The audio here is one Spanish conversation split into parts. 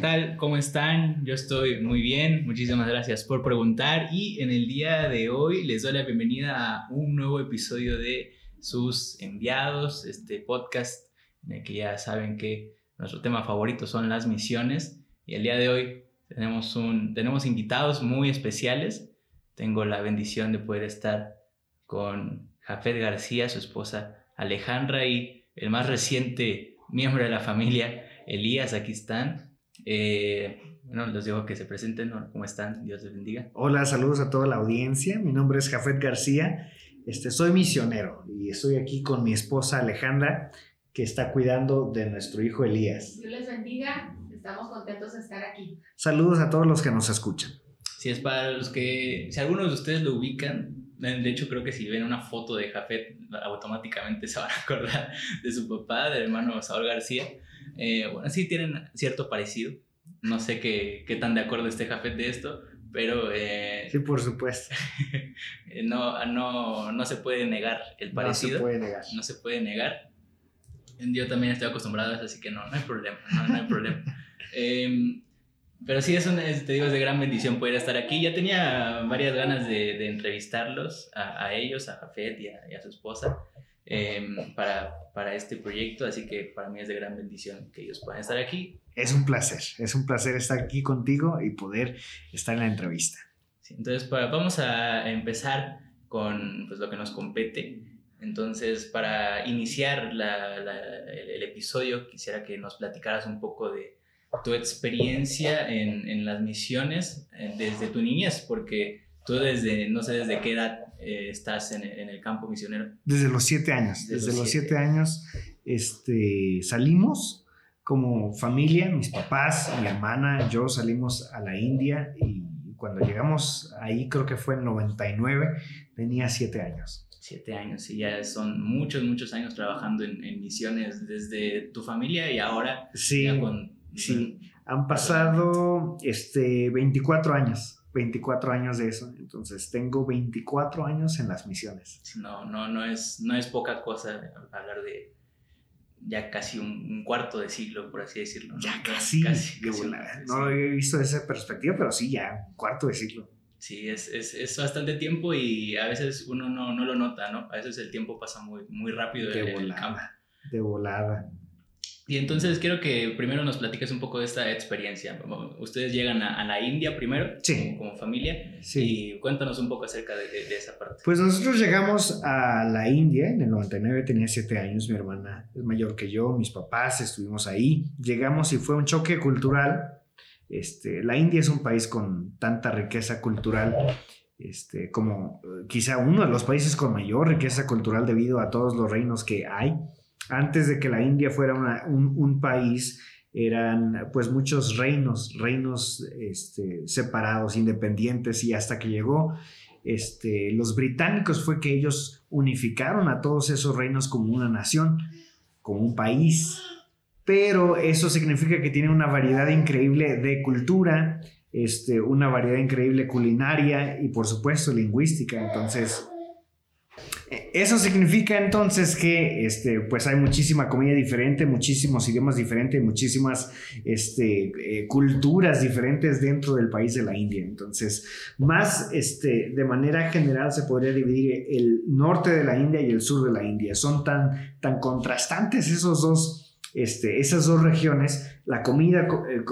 tal? ¿Cómo están? Yo estoy muy bien, muchísimas gracias por preguntar y en el día de hoy les doy la bienvenida a un nuevo episodio de sus enviados, este podcast en el que ya saben que nuestro tema favorito son las misiones y el día de hoy tenemos, un, tenemos invitados muy especiales. Tengo la bendición de poder estar con Jafet García, su esposa Alejandra y el más reciente miembro de la familia, Elías, aquí están. Eh, bueno, les digo que se presenten, ¿cómo están? Dios les bendiga. Hola, saludos a toda la audiencia. Mi nombre es Jafet García. Este, soy misionero y estoy aquí con mi esposa Alejandra, que está cuidando de nuestro hijo Elías. Dios les bendiga. Estamos contentos de estar aquí. Saludos a todos los que nos escuchan. Si es para los que, si algunos de ustedes lo ubican, de hecho creo que si ven una foto de Jafet, automáticamente se van a acordar de su papá, del hermano Saúl García. Eh, bueno, sí tienen cierto parecido. No sé qué, qué tan de acuerdo esté Jafet de esto, pero... Eh, sí, por supuesto. no, no, no se puede negar el parecido. No se puede negar. No se puede negar. Yo también estoy acostumbrado a eso, así que no, no hay problema, no, hay problema. Em, pero sí, es, te digo, es de gran bendición poder estar aquí. Ya tenía varias ganas de, de entrevistarlos, a, a, ellos, a Jafet y a, y a su esposa. Em, para, para este proyecto, así que para mí es de gran bendición que ellos puedan estar aquí. Es un placer, es un placer estar aquí contigo y poder estar en la entrevista. entonces, para, vamos a empezar con pues, lo que nos compete. Entonces, para iniciar la, el, el, episodio, quisiera que nos platicaras un poco de tu experiencia en, en las misiones eh, desde tu niñez, porque tú desde, no sé desde qué edad eh, estás en, en, el campo misionero? Desde los siete años. Desde, los siete, años este, salimos como familia, mis papás, mi hermana, yo salimos a la India y cuando llegamos ahí, creo que fue en 99, tenía siete años. Siete años, y ya son muchos, muchos años trabajando en, en misiones desde tu familia y ahora sí, con, Sí, han pasado este, 24 años. 24 años de eso, entonces tengo 24 años en las misiones. No, no, no es, no es poca cosa hablar de ya casi un, cuarto de siglo, por así decirlo. Ya casi, casi, no lo he visto desde esa perspectiva, pero sí, ya un cuarto de siglo. Sí, es, es, es bastante tiempo y a veces uno no, no, lo nota, ¿no? A veces el tiempo pasa muy, muy rápido de volada, De volada. Y entonces quiero que primero nos platiques un poco de esta experiencia. Ustedes llegan a, la India primero, como, familia, sí. y cuéntanos un poco acerca de, esa parte. Pues nosotros llegamos a la India en el 99, tenía 7 años, mi hermana es mayor que yo, mis papás estuvimos ahí. Llegamos y fue un choque cultural. Este, la India es un país con tanta riqueza cultural. Este, como eh, quizá uno de los países con mayor riqueza cultural debido a todos los reinos que hay antes de que la India fuera un, país, eran pues muchos reinos, reinos este, separados, independientes, y hasta que llegó este, los británicos fue que ellos unificaron a todos esos reinos como una nación, como un país, pero eso significa que tiene una variedad increíble de cultura, este, una variedad increíble culinaria y por supuesto lingüística, entonces eso significa entonces que este, pues hay muchísima comida diferente, muchísimos idiomas diferentes, muchísimas este, eh, culturas diferentes dentro del país de la India. Entonces, más este, de manera general se podría dividir el norte de la India y el sur de la India. Son tan, tan contrastantes esos dos, este, esas dos regiones. La comida, eh,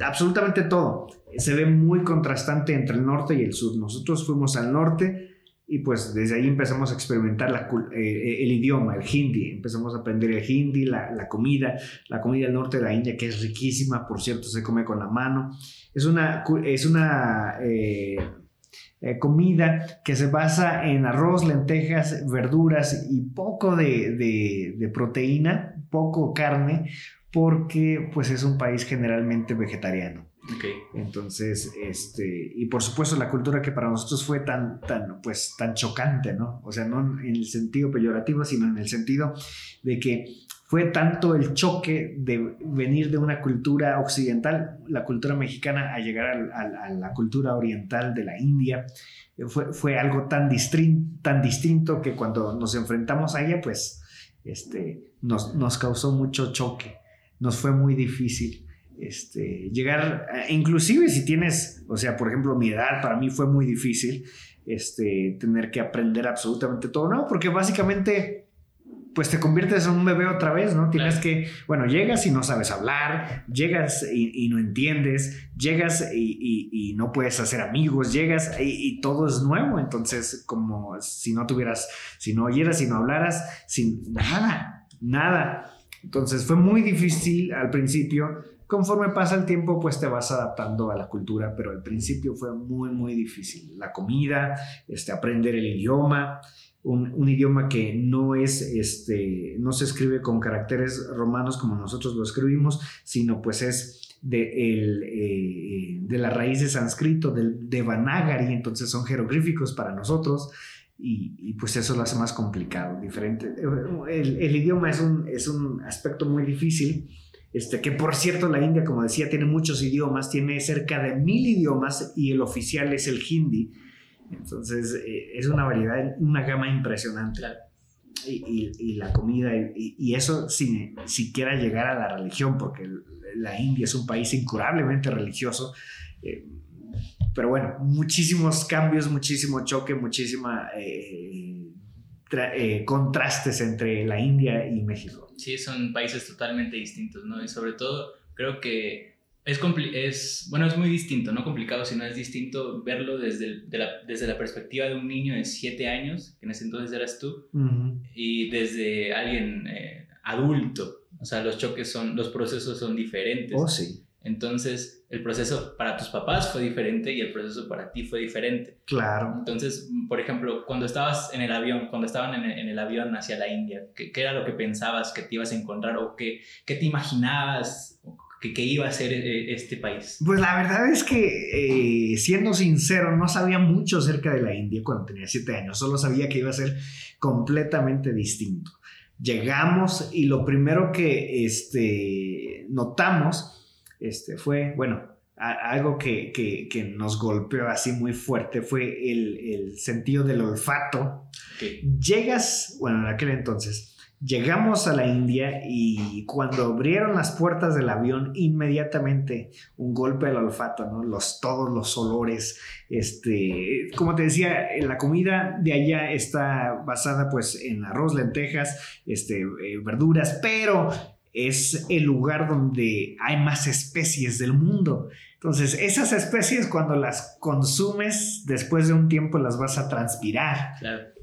absolutamente todo, se ve muy contrastante entre el norte y el sur. Nosotros fuimos al norte y pues desde ahí empezamos a experimentar la, eh, el idioma, el hindi. Empezamos a aprender el hindi, la, comida, la comida del norte de la India, que es riquísima, por cierto, se come con la mano. Es una, es una eh, eh, comida que se basa en arroz, lentejas, verduras y poco de, de, de proteína, poco carne, porque pues es un país generalmente vegetariano. Entonces, este, y por supuesto la cultura que para nosotros fue tan, tan, pues, tan chocante, ¿no? O sea, no en el sentido peyorativo, sino en el sentido de que fue tanto el choque de venir de una cultura occidental, la cultura mexicana, a llegar a, la cultura oriental de la India. Fue, fue algo tan, tan distinto que cuando nos enfrentamos a ella, pues este, nos, nos causó mucho choque, nos fue muy difícil. Este, llegar, inclusive si tienes, o sea, por ejemplo, mi edad para mí fue muy difícil, este, tener que aprender absolutamente todo, ¿no? Porque básicamente pues te conviertes en un bebé otra vez, ¿no? Tienes que, bueno, llegas y no sabes hablar, llegas y, no entiendes, llegas y, no puedes hacer amigos, llegas y, todo es nuevo, entonces como si no tuvieras, si no oyeras, si no hablaras, sin nada, nada. Entonces fue muy difícil al principio. Conforme pasa el tiempo, pues te vas adaptando a la cultura, pero al principio fue muy, muy difícil. La comida, este, aprender el idioma, un, idioma que no es, este, no se escribe con caracteres romanos como nosotros lo escribimos, sino pues es de, eh, de la raíz de sánscrito, del Devanagari, entonces son jeroglíficos para nosotros. Y, pues eso lo hace más complicado, diferente. El, idioma es un aspecto muy difícil, este, que por cierto la India, como decía, tiene muchos idiomas, tiene cerca de mil idiomas y el oficial es el hindi. Entonces, eh, es una variedad, una gama impresionante. Y, la comida, y, eso sin siquiera llegar a la religión, porque la India es un país incurablemente religioso. Eh, pero bueno, muchísimos cambios, muchísimo choque, muchísima eh, contrastes entre la India y México. Sí, son países totalmente distintos, ¿no? Y sobre todo, creo que es, es, bueno, es muy distinto, no complicado, sino es distinto verlo desde, la, desde la perspectiva de un niño de 7 años, que en ese entonces eras tú, y desde alguien eh, adulto. O sea, los choques son, los procesos son diferentes. Oh, sí. Entonces, el proceso para tus papás fue diferente y el proceso para ti fue diferente. Claro. Entonces, por ejemplo, cuando estabas en el avión, cuando estaban en el, en el avión hacia la India, ¿qué, ¿qué, era lo que pensabas que te ibas a encontrar o qué, qué te imaginabas? que, iba a ser eh, este país? Pues la verdad es que, eh, siendo sincero, no sabía mucho acerca de la India cuando tenía siete años, solo sabía que iba a ser completamente distinto. Llegamos y lo primero que este, notamos este, fue, bueno, algo que, que, nos golpeó así muy fuerte fue el, el sentido del olfato. Llegas, bueno, en aquel entonces, Llegamos a la India y cuando abrieron las puertas del avión, inmediatamente un golpe al olfato, ¿no? Los, todos los olores, este, como te decía, la comida de allá está basada pues en arroz, lentejas, este, eh, verduras, pero es el lugar donde hay más especies del mundo. Entonces, esas especies cuando las consumes, después de un tiempo las vas a transpirar. Claro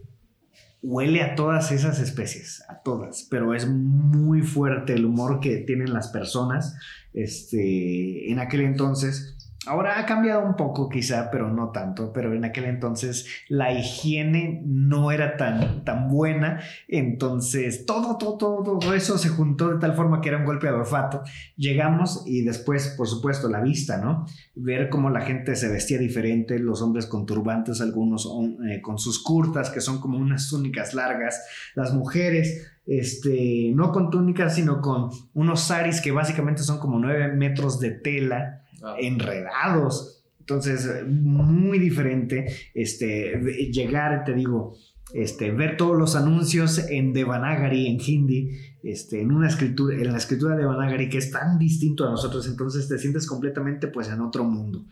huele a todas esas especies, a todas, pero es muy fuerte el humor que tienen las personas. Este, en aquel entonces, Ahora ha cambiado un poco quizá, pero no tanto, pero en aquel entonces la higiene no era tan, tan buena, entonces todo, todo, todo, eso se juntó de tal forma que era un golpe de olfato. Llegamos y después, por supuesto, la vista, ¿no? Ver cómo la gente se vestía diferente, los hombres con turbantes, algunos eh, con sus curtas, que son como unas túnicas largas, las mujeres este, no con túnicas, sino con unos saris que básicamente son como nueve metros de tela enredados. Entonces, muy diferente este, llegar, te digo, este, ver todos los anuncios en Devanagari, en hindi, este, en una escritura, en la escritura de Devanagari que es tan distinto a nosotros, entonces te sientes completamente pues en otro mundo.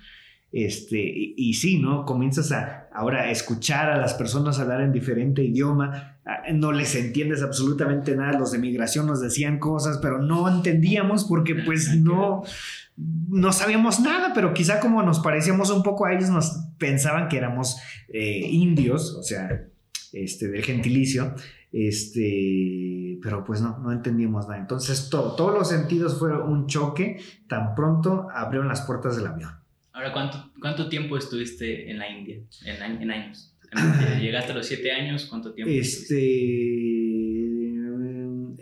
Este, y, sí, ¿no? Comienzas a ahora escuchar a las personas hablar en diferente idioma, no les entiendes absolutamente nada, los de migración nos decían cosas, pero no entendíamos porque pues no, no sabíamos nada, pero quizá como nos parecíamos un poco a ellos, nos pensaban que éramos eh, indios, o sea, este, del gentilicio, este, pero pues no, no entendíamos nada. Entonces, todos los sentidos fueron un choque, tan pronto abrieron las puertas del avión. Ahora, ¿cuánto, cuánto tiempo estuviste en la India? En, en años. ¿Llegaste a los siete años? ¿Cuánto tiempo? Este,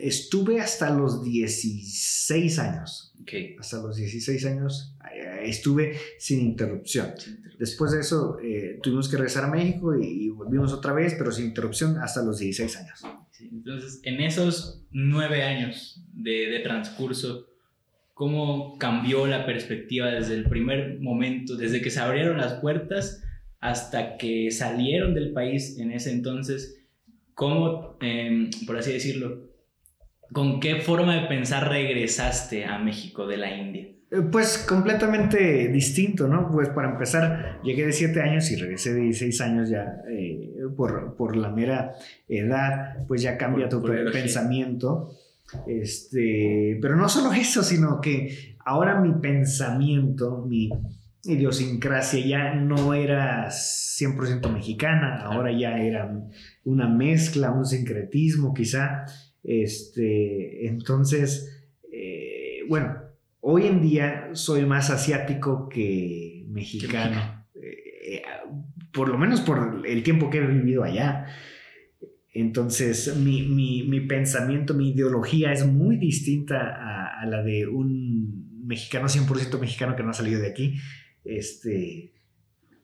estuve hasta los 16 años. Okay. Hasta los 16 años eh, estuve sin interrupción. Después de eso eh, tuvimos que regresar a México y, volvimos otra vez, pero sin interrupción hasta los 16 años. entonces, en esos nueve años de, de transcurso, cómo cambió la perspectiva desde el primer momento, desde que se abrieron las puertas hasta que salieron del país en ese entonces, cómo, em, por así decirlo, con qué forma de pensar regresaste a México de la India. Eh, Pues completamente distinto, ¿no? Pues para empezar, llegué de 7 años y regresé de 16 años ya eh, por, por la mera edad, pues ya cambia Por- tu por pensamiento. Este, pero no solo eso, sino que ahora mi pensamiento, mi idiosincrasia ya no era 100% mexicana, ahora ya era una mezcla, un sincretismo quizá. Este, entonces, eh, bueno, hoy en día soy más asiático que mexicano. Eh, por lo menos por el tiempo que he vivido allá. Entonces, mi, mi- mi pensamiento, mi ideología es muy distinta a, a la de un mexicano, 100% mexicano que no ha salido de aquí. Este,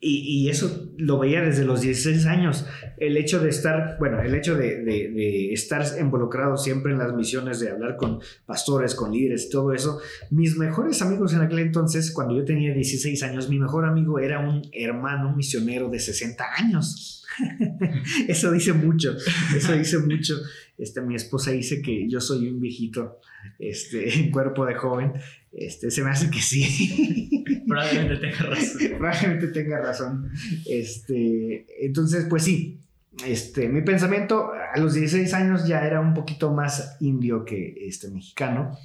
y, eso lo veía desde los 16 años. El hecho de estar, bueno, el hecho de- de estar involucrado siempre en las misiones, de hablar con pastores, con líderes, todo eso. Mis mejores amigos en aquel entonces, cuando yo tenía 16 años, mi mejor amigo era un hermano misionero de 60 años. eso dice mucho, eso dice mucho. Este, mi esposa dice que yo soy un viejito este, en cuerpo de joven. Este, se me hace que sí. Probablemente tenga razón. Probablemente tenga razón. Este, entonces, pues sí, este, mi pensamiento a los 16 años ya era un poquito más indio que este, mexicano.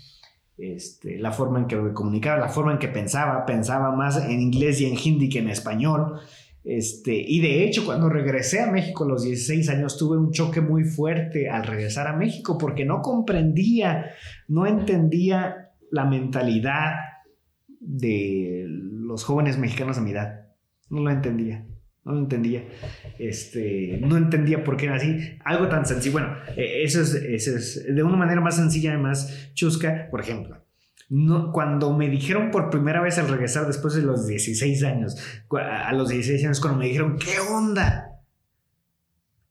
Este, la forma en que me comunicaba, la forma en que pensaba, pensaba más en inglés y en hindi que en español. Este, y de hecho, cuando regresé a México a los 16 años, tuve un choque muy fuerte al regresar a México porque no comprendía, no entendía la mentalidad de los jóvenes mexicanos a mi edad. No lo entendía. No lo entendía. Este, no entendía por qué era así. Algo tan sencillo. Bueno, eh, eso es, eso es de una manera más sencilla y más chusca. Por ejemplo, no, cuando me dijeron por primera vez al regresar después de los 16 años, a los 16 años, cuando me dijeron, ¿qué onda?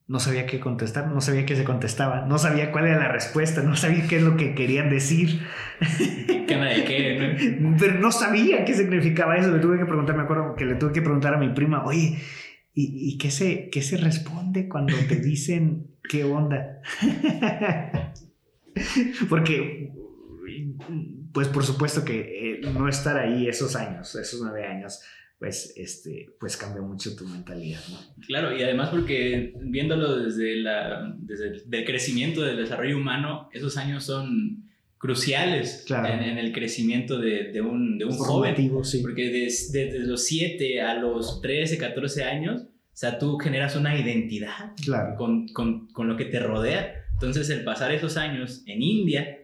No sabía qué contestar, no sabía qué se contestaba, no sabía cuál era la respuesta, no sabía qué es lo que querían decir. ¿Qué onda de qué? no? Pero no sabía qué significaba eso. Le tuve que preguntar, me acuerdo que le tuve que preguntar a mi prima, oye, ¿y, y qué, se, qué se responde cuando te dicen qué onda? Porque, pues por supuesto que eh, no estar ahí esos años, esos nueve años, pues, este, pues cambia mucho tu mentalidad, ¿no? Claro, y además porque viéndolo desde, la, desde el crecimiento del desarrollo humano, esos años son cruciales Claro. en, en el crecimiento de, de un, de un joven. Sí. Porque des- desde los 7 a los 13, 14 años, o sea, tú generas una identidad Claro. con, con, con lo que te rodea. Entonces, el pasar esos años en India,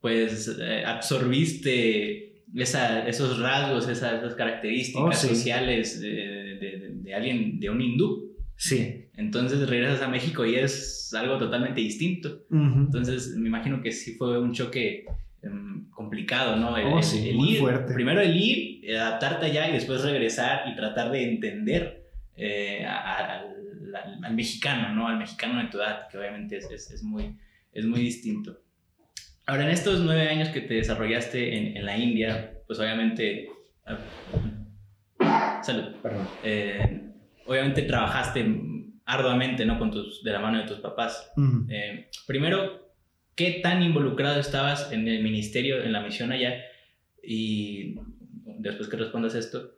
pues eh, absorbiste esa- esos rasgos, esas, esas características Oh, sí. sociales de, de- de- alguien, de un hindú. Sí. Entonces regresas a México y es algo totalmente distinto. Ujú. Entonces me imagino que sí fue un choque em, complicado, ¿no? El, Oh, el- sí, el muy ir, fuerte. primero el ir, adaptarte allá y después regresar y tratar de entender eh, a- a- al, al- al mexicano, ¿no? Al mexicano de tu edad, que obviamente es, es- es muy, es muy distinto. Ahora, en estos nueve años que te desarrollaste en, en la India, pues obviamente... ah, salud. Perdón. Eh, obviamente trabajaste arduamente, ¿no? Con tus, de la mano de tus papás. Ujú. Eh, primero, ¿qué tan involucrado estabas en el ministerio, en la misión allá? Y después que respondas esto,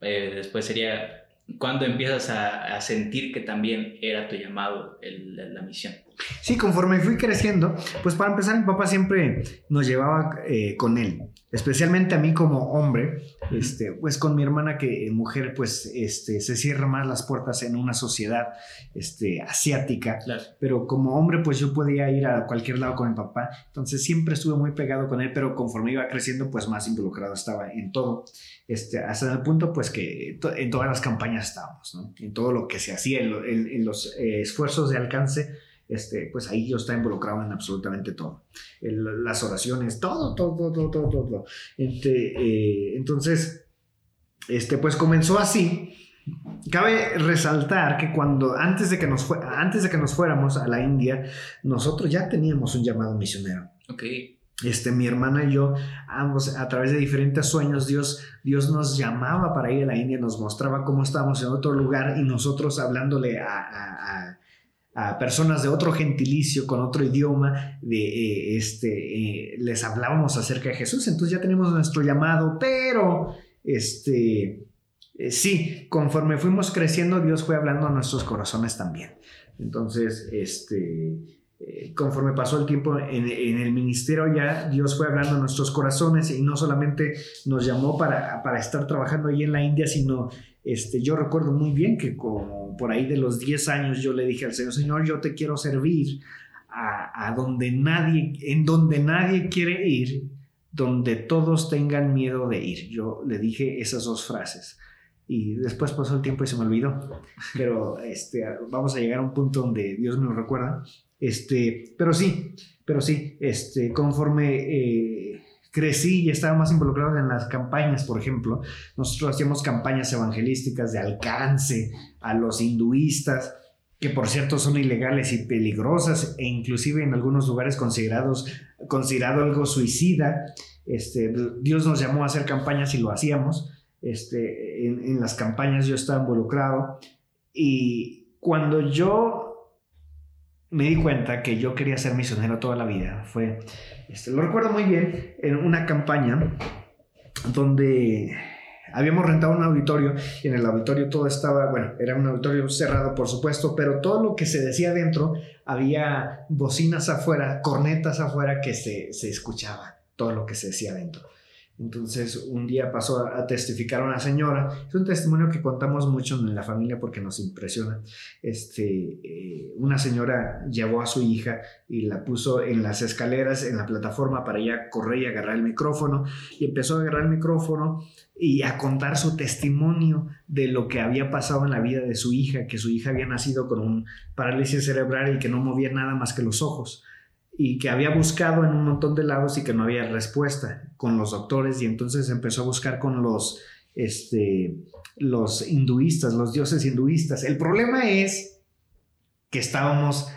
eh, después sería, ¿cuándo empiezas a, a sentir que también era tu llamado el- la, la misión? Sí, conforme fui creciendo, pues para empezar mi papá siempre nos llevaba eh, con él, especialmente a mí como hombre, este, pues con mi hermana que eh, mujer pues este, se cierra más las puertas en una sociedad este, asiática, Claro. pero como hombre pues yo podía ir a cualquier lado con mi papá, entonces siempre estuve muy pegado con él, pero conforme iba creciendo pues más involucrado estaba en todo, este, hasta el punto pues que to- en todas las campañas estábamos, ¿no? en todo lo que se hacía, en, lo- en- en los eh, esfuerzos de alcance este, pues ahí yo estaba involucrado en absolutamente todo. El- las oraciones, todo, todo, todo, todo, todo. Este, eh, entonces, este, pues comenzó así. Cabe resaltar que cuando, antes de que, nos antes de que nos fuéramos a la India, nosotros ya teníamos un llamado misionero. Ok. Este, mi hermana y yo, ambos, a través de diferentes sueños, Dios, Dios nos llamaba para ir a la India, nos mostraba cómo estábamos en otro lugar y nosotros hablándole a, a- a- a personas de otro gentilicio, con otro idioma, de, eh, este, eh, les hablábamos acerca de Jesús. Entonces ya tenemos nuestro llamado, pero este, eh, sí, conforme fuimos creciendo, Dios fue hablando a nuestros corazones también. Entonces, este, conforme pasó el tiempo en, el ministerio, ya Dios fue hablando a nuestros corazones y no solamente nos llamó para, para estar trabajando ahí en la India, sino este, yo recuerdo muy bien que como por ahí de los 10 años yo le dije al Señor, Señor, yo te quiero servir a, donde nadie, en donde nadie quiere ir, donde todos tengan miedo de ir. Yo le dije esas dos frases. Y después pasó el tiempo y se me olvidó. Pero este, vamos a llegar a un punto donde Dios me lo recuerda. Este, pero sí, pero sí, este, conforme eh, crecí y estaba más involucrado en las campañas, por ejemplo. Nosotros hacíamos campañas evangelísticas de alcance a los hinduistas, que por cierto son ilegales y peligrosas e inclusive en algunos lugares considerados considerado algo suicida. Este, Dios nos llamó a hacer campañas y lo hacíamos. Este, en, en las campañas yo estaba involucrado y cuando yo me di cuenta que yo quería ser misionero toda la vida. Fue, este, lo recuerdo muy bien, en una campaña donde habíamos rentado un auditorio y en el auditorio todo estaba, bueno, era un auditorio cerrado por supuesto, pero todo lo que se decía dentro, había bocinas afuera, cornetas afuera que se, se escuchaba, todo lo que se decía dentro. Entonces, un día pasó a, testificar una señora. Es un testimonio que contamos mucho en la familia porque nos impresiona. Este, eh, una señora llevó a su hija y la puso en las escaleras, en la plataforma para ella correr y agarrar el micrófono. Y empezó a agarrar el micrófono y a contar su testimonio de lo que había pasado en la vida de su hija, que su hija había nacido con un parálisis cerebral y que no movía nada más que los ojos y que había buscado en un montón de lados y que no había respuesta con los doctores y entonces empezó a buscar con los, este, los hinduistas, los dioses hinduistas. El problema es que estábamos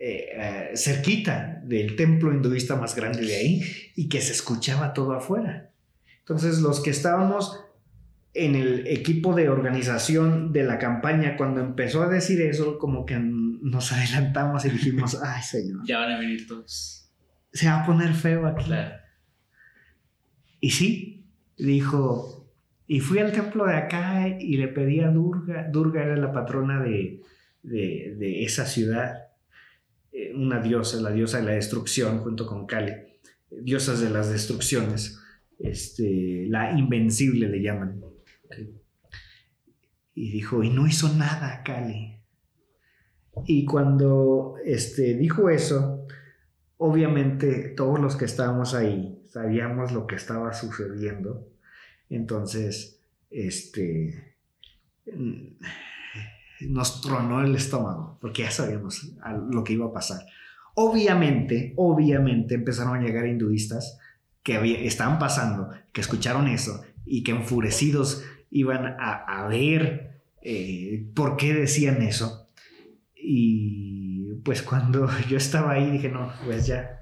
eh, cerquita del templo hinduista más grande de ahí y que se escuchaba todo afuera. Entonces los que estábamos en el equipo de organización de la campaña, cuando empezó a decir eso, como que nos adelantamos y dijimos, ay señor. Ya van a venir todos. Se va a poner feo aquí. Y sí, dijo, y fui al templo de acá y le pedí a Durga, Durga era la patrona de, de, esa ciudad, eh, una diosa, la diosa de la destrucción junto con Kali, diosas de las destrucciones, este, la invencible le llaman. Y dijo, y no hizo nada, Cali. Y cuando este, dijo eso, obviamente todos los que estábamos ahí sabíamos lo que estaba sucediendo. Entonces, este, nos tronó el estómago, porque ya sabíamos lo que iba a pasar. Obviamente, obviamente empezaron a llegar hinduistas que estaban pasando, que escucharon eso y que enfurecidos iban a, ver eh, por qué decían eso. Y pues cuando yo estaba ahí dije, no, pues ya,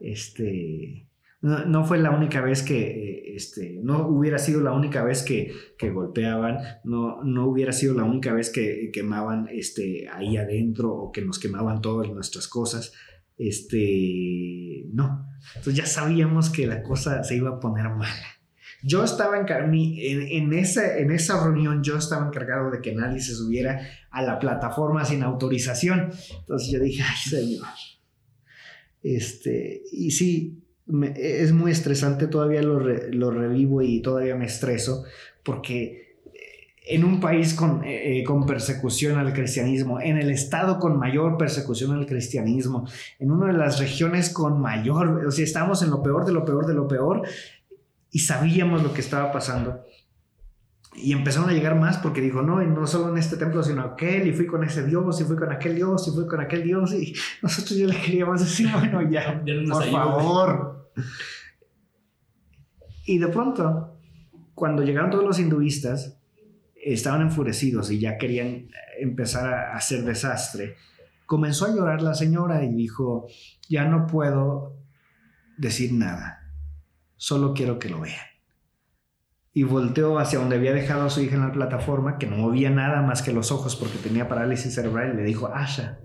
este, no, fue la única vez que, este, no hubiera sido la única vez que, golpeaban, no, no hubiera sido la única vez que quemaban este, ahí adentro o que nos quemaban todas nuestras cosas. Este, no. Entonces ya sabíamos que la cosa se iba a poner mala. Yo estaba en, en, esa, en esa reunión, yo estaba encargado de que nadie se subiera a la plataforma sin autorización. Entonces yo dije, ay, señor. Este, y sí, es muy estresante, todavía lo, lo, revivo y todavía me estreso, porque en un país con, eh, eh, con persecución al cristianismo, en el estado con mayor persecución al cristianismo, en una de las regiones con mayor, o sea, estamos en lo peor de lo peor de lo peor, y sabíamos lo que estaba pasando. Y empezaron a llegar más porque dijo, no, y no solo en este templo, sino aquel, y fui con ese Dios, y fui con aquel Dios, y fui con aquel Dios, y nosotros ya le queríamos decir, bueno, ya, por favor. Y de pronto, cuando llegaron todos los hinduistas, estaban enfurecidos y ya querían empezar a hacer desastre. Comenzó a llorar la señora y dijo, ya no puedo decir nada solo quiero que lo vean. Y volteó hacia donde había dejado a su hija en la plataforma, que no movía nada más que los ojos porque tenía parálisis cerebral, y le dijo, Asha,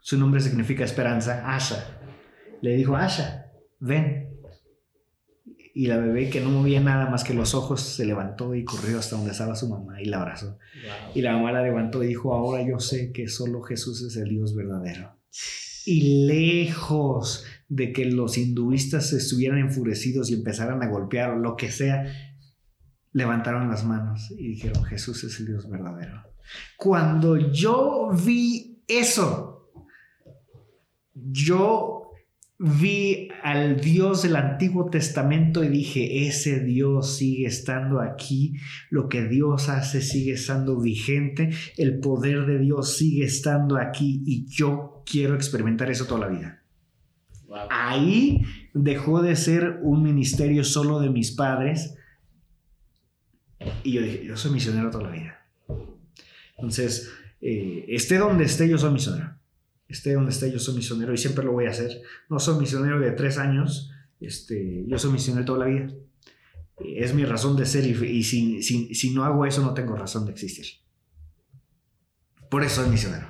su nombre significa esperanza, Asha. Le dijo, Asha, ven. Y la bebé que no movía nada más que los ojos se levantó y corrió hasta donde estaba su mamá y la abrazó. Y la mamá la levantó y dijo, ahora yo sé que solo Jesús es el Dios verdadero. Y lejos de que los hinduistas estuvieran enfurecidos y empezaran a golpear o lo que sea, levantaron las manos y dijeron, Jesús es el Dios verdadero. Cuando yo vi eso, yo vi al Dios del Antiguo Testamento y dije, ese Dios sigue estando aquí, lo que Dios hace sigue estando vigente, el poder de Dios sigue estando aquí y yo quiero experimentar eso toda la vida. Ahí dejó de ser un ministerio solo de mis padres y yo dije, yo soy misionero toda la vida. Entonces, eh, esté donde esté, yo soy misionero esté donde esté, yo soy misionero y siempre lo voy a hacer. No soy misionero de tres años, este, yo soy misionero toda la vida. Es mi razón de ser y, si, si, no hago eso no tengo razón de existir. Por eso soy misionero.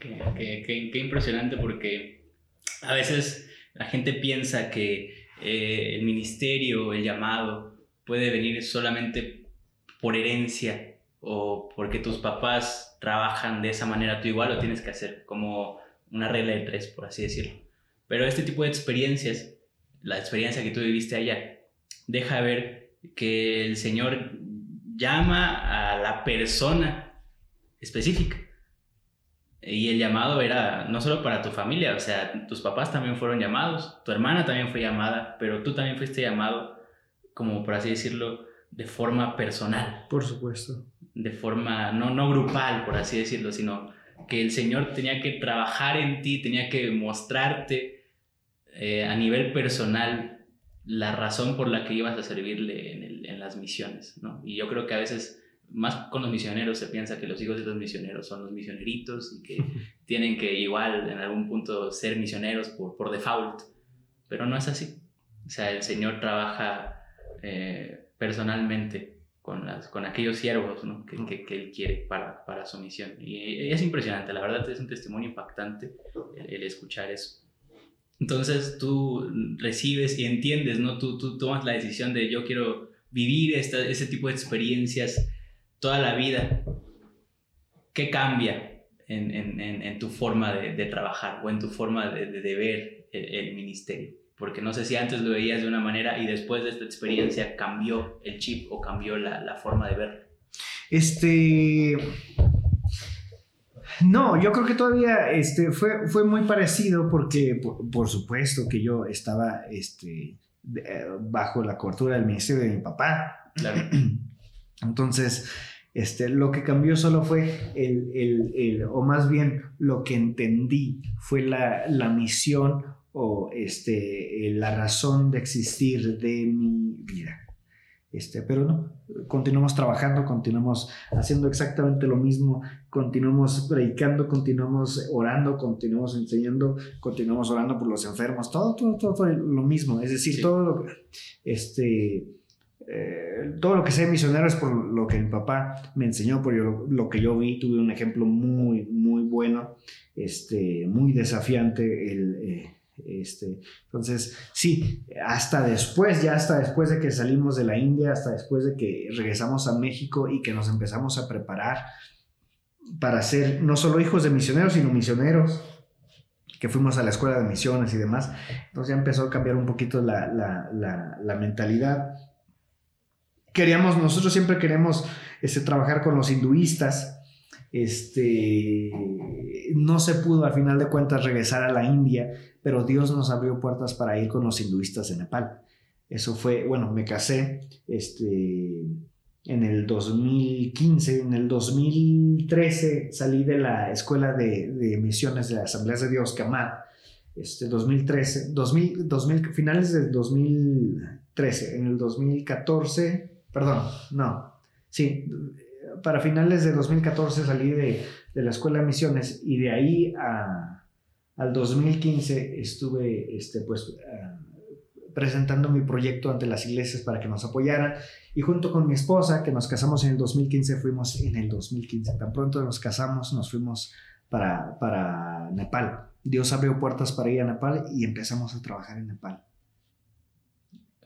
Qué, impresionante porque a veces la gente piensa que eh, el ministerio, el llamado, puede venir solamente por herencia o porque tus papás trabajan de esa manera, tú igual lo tienes que hacer, como una regla de tres, por así decirlo. Pero este tipo de experiencias, la experiencia que tú viviste allá, deja ver que el Señor llama a la persona específica. Y el llamado era no solo para tu familia, o sea, tus papás también fueron llamados, tu hermana también fue llamada, pero tú también fuiste llamado, como por así decirlo, de forma personal. Por supuesto de forma no, no grupal, por así decirlo, sino que el Señor tenía que trabajar en ti, tenía que mostrarte eh, a nivel personal la razón por la que ibas a servirle en, en, las misiones, ¿no? Y yo creo que a veces, más con los misioneros, se piensa que los hijos de los misioneros son los misioneritos y que tienen que igual en algún punto ser misioneros por, por default, pero no es así. O sea, el Señor trabaja eh, personalmente con, las, con aquellos siervos ¿no? que, que, que, él quiere para, para, su misión. Y es impresionante, la verdad es un testimonio impactante el, escuchar eso. Entonces tú recibes y entiendes, ¿no? Tú, tú tomas la decisión de yo quiero vivir esta, ese tipo de experiencias toda la vida. ¿Qué cambia en, en, en tu forma de, de, trabajar o en tu forma de, de ver el, el ministerio? porque no sé si antes lo veías de una manera y después de esta experiencia cambió el chip o cambió la, la forma de ver. Este... No, yo creo que todavía este, fue, fue muy parecido porque, por, supuesto, que yo estaba este, bajo la cobertura del ministerio de mi papá. Claro. Entonces, este, lo que cambió solo fue el, el, el, o más bien lo que entendí fue la, la misión o este, eh, la razón de existir de mi vida. Este, pero no, continuamos trabajando, continuamos haciendo exactamente lo mismo, continuamos predicando, continuamos orando, continuamos enseñando, continuamos orando por los enfermos, todo, todo, todo, lo mismo. Es decir, todo lo que, este, eh, todo lo que sea misionero es por lo que mi papá me enseñó, por lo, que yo vi, tuve un ejemplo muy, muy bueno, este, muy desafiante, el, eh, este, entonces, sí, hasta después, ya hasta después de que salimos de la India, hasta después de que regresamos a México y que nos empezamos a preparar para ser no solo hijos de misioneros, sino misioneros, que fuimos a la escuela de misiones y demás, entonces ya empezó a cambiar un poquito la, la, la, mentalidad. Queríamos, nosotros siempre queremos este, trabajar con los hinduistas, este, no se pudo al final de cuentas regresar a la India pero Dios nos abrió puertas para ir con los hinduistas en Nepal. Eso fue, bueno, me casé este, en el 2015, en el 2013 salí de la escuela de, de misiones de la Asambleas de Dios, Kamad, este, 2013, 2000, 2000, finales del 2013, en el 2014, perdón, no, sí, para finales de 2014 salí de, de la escuela de misiones y de ahí al 2015 estuve este, pues, ah, presentando mi proyecto ante las iglesias para que nos apoyaran y junto con mi esposa, que nos casamos en el 2015, fuimos en el 2015. Tan pronto nos casamos, nos fuimos para, para Nepal. Dios abrió puertas para ir a Nepal y empezamos a trabajar en Nepal.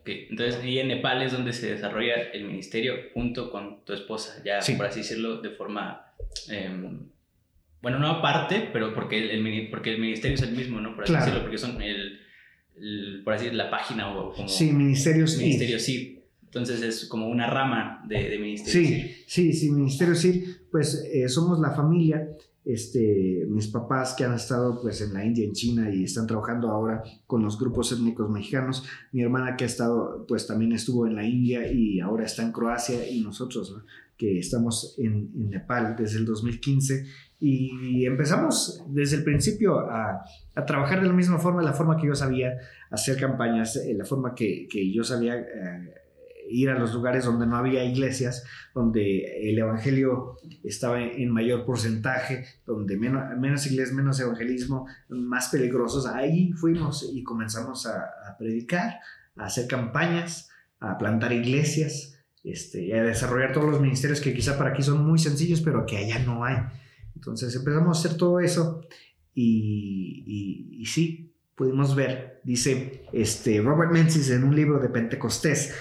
Okay. Entonces, y en Nepal es donde se desarrolla el ministerio junto con tu esposa, ya por así decirlo, de forma, em, bueno, no aparte, pero porque el, porque el ministerio es el mismo, ¿no? Por así decirlo, porque son el, por así decirlo, la página o como... Sí, Ministerio sí. Ministerio sí. Entonces es como una rama de, de Ministerio sí, Sí, sí, Ministerio sí, pues eh, somos la familia este, mis papás que han estado pues en la India, en China y están trabajando ahora con los grupos étnicos mexicanos, mi hermana que ha estado pues también estuvo en la India y ahora está en Croacia y nosotros que estamos en, en, Nepal desde el 2015 y empezamos desde el principio a, a, trabajar de la misma forma, la forma que yo sabía hacer campañas, eh, la forma que, que yo sabía... Eh, ir a los lugares donde no había iglesias, donde el evangelio estaba en mayor porcentaje, donde menos, menos iglesias, menos evangelismo, más peligrosos. Ahí fuimos y comenzamos a, predicar, a hacer campañas, a plantar iglesias, este, a desarrollar todos los ministerios que quizá para aquí son muy sencillos, pero que allá no hay. Entonces empezamos a hacer todo eso y sí, pudimos ver, dice este, Robert Menzies en un libro de Pentecostés,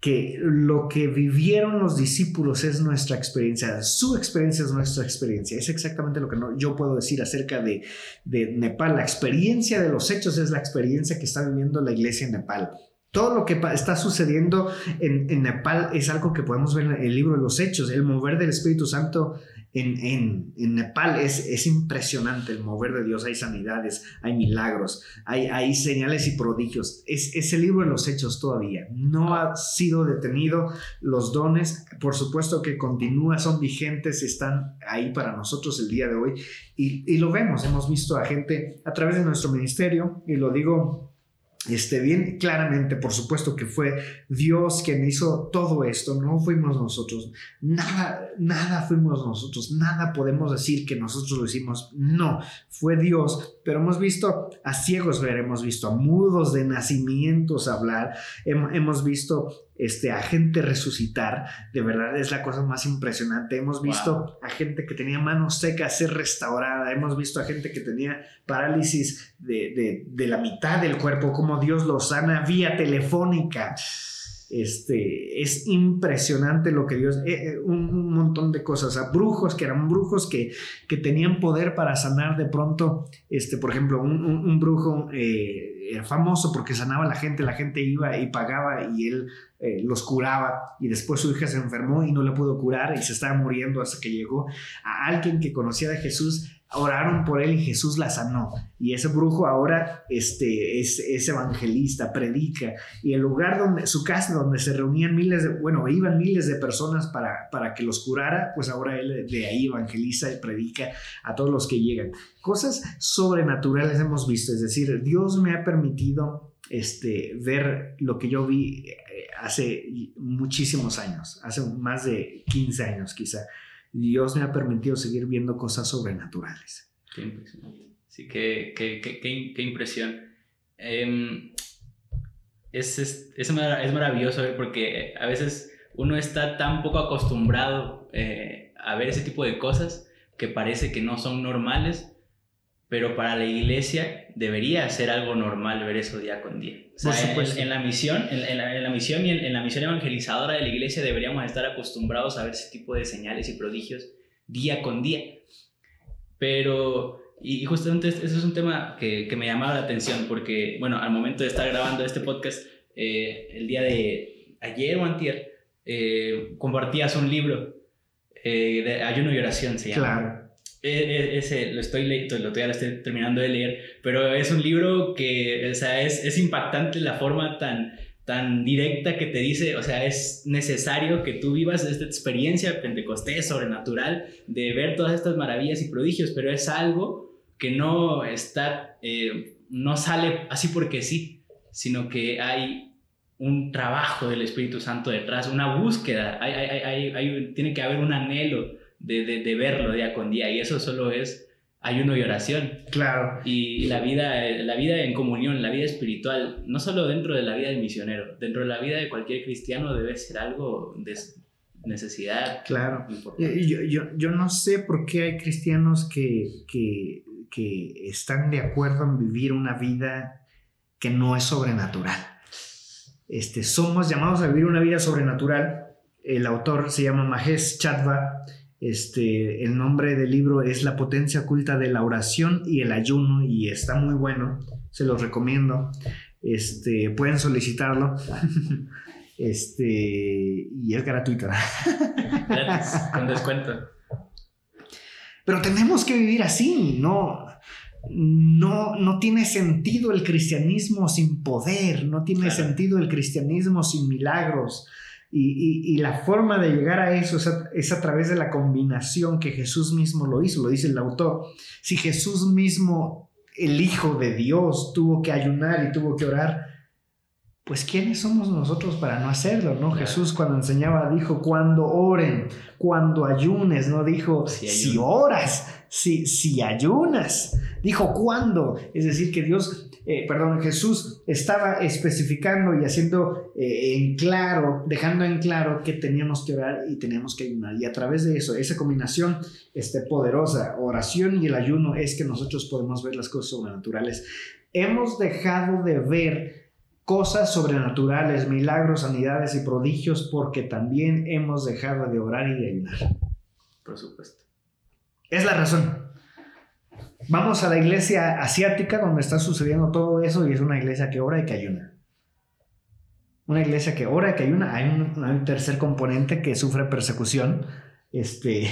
que lo que vivieron los discípulos es nuestra experiencia, su experiencia es nuestra experiencia. Es exactamente lo que yo puedo decir acerca de, de Nepal. La experiencia de los hechos es la experiencia que está viviendo la iglesia en Nepal. Todo lo que está sucediendo en, en, Nepal es algo que podemos ver en el libro de los Hechos. El mover del Espíritu Santo en, en, Nepal es, es, impresionante el mover de Dios. Hay sanidades, hay milagros, hay, hay señales y prodigios. Es, es, el libro de los hechos todavía. No ha sido detenido. Los dones, por supuesto que continúa, son vigentes, están ahí para nosotros el día de hoy. Y, y lo vemos, hemos visto a gente a través de nuestro ministerio, y lo digo bien claramente, por supuesto que fue Dios quien hizo todo esto, no fuimos nosotros, nada, nada fuimos nosotros, nada podemos decir que nosotros lo hicimos, no, fue Dios, pero hemos visto a ciegos ver, hemos visto a mudos de nacimientos hablar, hemos visto este, a gente resucitar, de verdad es la cosa más impresionante. Hemos visto a gente que tenía manos secas ser restaurada, hemos visto a gente que tenía parálisis de, de la mitad del cuerpo, como Dios lo sana vía telefónica. Este, es impresionante lo que Dios, eh, eh, un, montón de cosas, a brujos que eran brujos que, que tenían poder para sanar de pronto, este, por ejemplo, un, brujo eh, famoso porque sanaba a la gente, la gente iba y pagaba y él los curaba y después su hija se enfermó y no le pudo curar y se estaba muriendo hasta que llegó a alguien que conocía de Jesús oraron por él y Jesús la sanó. Y ese brujo ahora este, es, evangelista, predica. Y el lugar donde, su casa donde se reunían miles de, bueno, iban miles de personas para, para que los curara, pues ahora él de ahí evangeliza y predica a todos los que llegan. Cosas sobrenaturales hemos visto, es decir, Dios me ha permitido este, ver lo que yo vi eh, hace muchísimos años, hace más de 15 años quizá Dios me ha permitido seguir viendo cosas sobrenaturales. Qué impresionante. Sí, qué, qué, qué, qué impresión. Em, es, es, es, maravilloso porque a veces uno está tan poco acostumbrado eh, a ver ese tipo de cosas que parece que no son normales pero para la iglesia debería ser algo normal ver eso día con día. O sea, en, la misión, en, la, misión y en, la misión evangelizadora de la iglesia deberíamos estar acostumbrados a ver ese tipo de señales y prodigios día con día. Pero, y, justamente eso es un tema que, que, me llamaba la atención porque, bueno, al momento de estar grabando este podcast, eh, el día de ayer o antier, eh, compartías un libro eh, de ayuno y oración, se llama. Claro. E, e, ese lo estoy leyendo, lo estoy, terminando de leer, pero es un libro que, o sea, es, es impactante la forma tan, tan directa que te dice, o sea, es necesario que tú vivas esta experiencia Pentecostés sobrenatural, de ver todas estas maravillas y prodigios, pero es algo que no está, eh, no sale así porque sí, sino que hay un trabajo del Espíritu Santo detrás, una búsqueda, hay, hay, hay, tiene que haber un anhelo de, de, de, verlo día con día y eso solo es ayuno y oración. Claro. Y la vida, la vida en comunión, la vida espiritual, no solo dentro de la vida del misionero, dentro de la vida de cualquier cristiano debe ser algo necesidad. Claro. Yo, yo, yo no sé por qué hay cristianos que, que, que están de acuerdo en vivir una vida que no es sobrenatural. Este, somos llamados a vivir una vida sobrenatural. El autor se llama Mahesh Chatva. Este, el nombre del libro es La potencia oculta de la oración y el ayuno y está muy bueno. Se los recomiendo. Este, pueden solicitarlo. Este, y es gratuito. Gratis, con descuento. Pero tenemos que vivir así, no, no, no tiene sentido el cristianismo sin poder, no tiene Claro. sentido el cristianismo sin milagros. Y, y- y la forma de llegar a eso es a, es a través de la combinación que Jesús mismo lo hizo, lo dice el autor. Si Jesús mismo, el Hijo de Dios, tuvo que ayunar y tuvo que orar, pues ¿quiénes somos nosotros para no hacerlo? ¿no? Claro. Jesús cuando enseñaba dijo, cuando oren, cuando ayunes, no dijo, Si si, oras, si, si ayunas, dijo cuándo. Es decir, que Dios, eh, perdón, Jesús estaba especificando y haciendo eh, en claro, dejando en claro que teníamos que orar y teníamos que ayunar. Y a través de eso, esa combinación este, poderosa, oración y el ayuno, es que nosotros podemos ver las cosas sobrenaturales. Hemos dejado de ver cosas sobrenaturales, milagros, sanidades y prodigios porque también hemos dejado de orar y de ayunar. Por supuesto. Es la razón. Vamos a la iglesia asiática donde está sucediendo todo eso y es una iglesia que ora y que ayuna. Una iglesia que ora y que ayuna. Hay un, hay un tercer componente que sufre persecución. Este,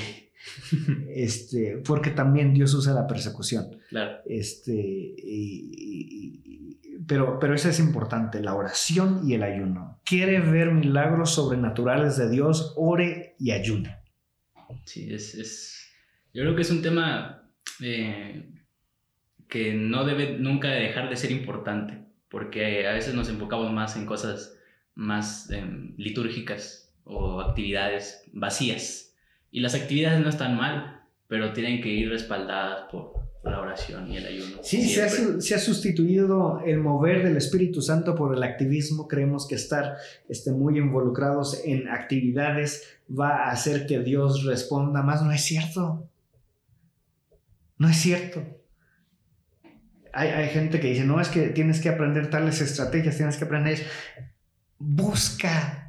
este, porque también Dios usa la persecución. Claro. Este, y- y- y- pero, pero eso es importante, la oración y el ayuno. ¿Quiere ver milagros sobrenaturales de Dios? Ore y ayune. Sí, es, es- Yo creo que es un tema eh, que no debe nunca dejar de ser importante, porque a veces nos enfocamos más en cosas más em, litúrgicas o actividades vacías. Y las actividades no están mal, pero tienen que ir respaldadas por la oración y el ayuno. Sí, se ha, se ha sustituido el mover del Espíritu Santo por el activismo. Creemos que estar este, muy involucrados en actividades va a hacer que Dios responda más. No es cierto. No es cierto. Hay, gente que dice, no, es que tienes que aprender tales estrategias, tienes que aprender. Busca